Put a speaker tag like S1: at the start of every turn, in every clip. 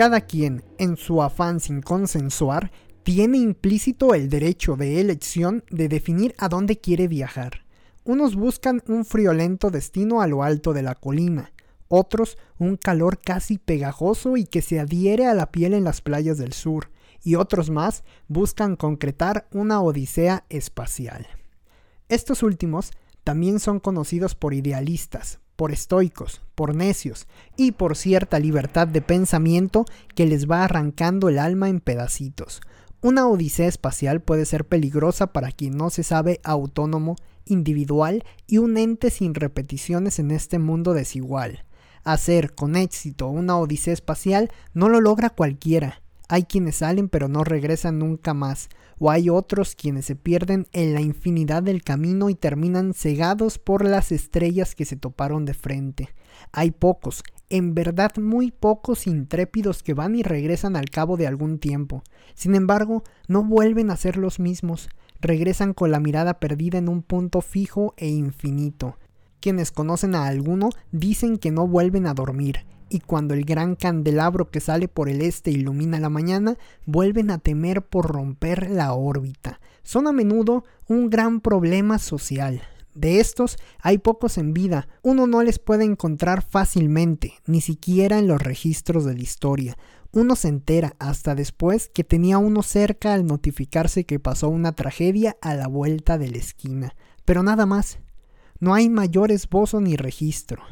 S1: Cada quien, en su afán sin consensuar, tiene implícito el derecho de elección de definir a dónde quiere viajar. Unos buscan un friolento destino a lo alto de la colina, otros un calor casi pegajoso y que se adhiere a la piel en las playas del sur, y otros más buscan concretar una odisea espacial. Estos últimos también son conocidos por idealistas, por estoicos, por necios y por cierta libertad de pensamiento que les va arrancando el alma en pedacitos. Una odisea espacial puede ser peligrosa para quien no se sabe autónomo, individual y un ente sin repeticiones en este mundo desigual. Hacer con éxito una odisea espacial no lo logra cualquiera. Hay quienes salen pero no regresan nunca más, o hay otros quienes se pierden en la infinidad del camino y terminan cegados por las estrellas que se toparon de frente. Hay pocos, en verdad muy pocos intrépidos que van y regresan al cabo de algún tiempo. Sin embargo, no vuelven a ser los mismos, regresan con la mirada perdida en un punto fijo e infinito. Quienes conocen a alguno dicen que no vuelven a dormir, y cuando el gran candelabro que sale por el este ilumina la mañana, vuelven a temer por romper la órbita. Son a menudo un gran problema social. De estos hay pocos en vida, uno no les puede encontrar fácilmente, ni siquiera en los registros de la historia. Uno se entera hasta después que tenía uno cerca al notificarse que pasó una tragedia a la vuelta de la esquina. Pero nada más. No hay mayor esbozo ni registro.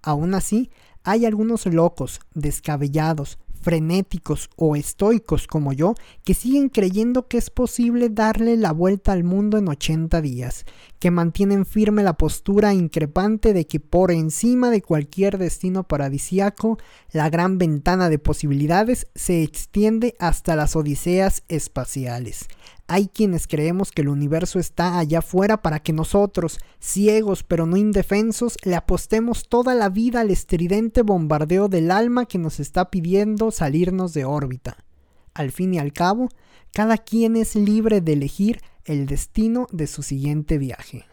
S1: Aún así, hay algunos locos, descabellados, frenéticos o estoicos como yo que siguen creyendo que es posible darle la vuelta al mundo en 80 días, que mantienen firme la postura increpante de que por encima de cualquier destino paradisiaco, la gran ventana de posibilidades se extiende hasta las odiseas espaciales. Hay quienes creemos que el universo está allá afuera para que nosotros, ciegos pero no indefensos, le apostemos toda la vida al estridente bombardeo del alma que nos está pidiendo salirnos de órbita. Al fin y al cabo, cada quien es libre de elegir el destino de su siguiente viaje.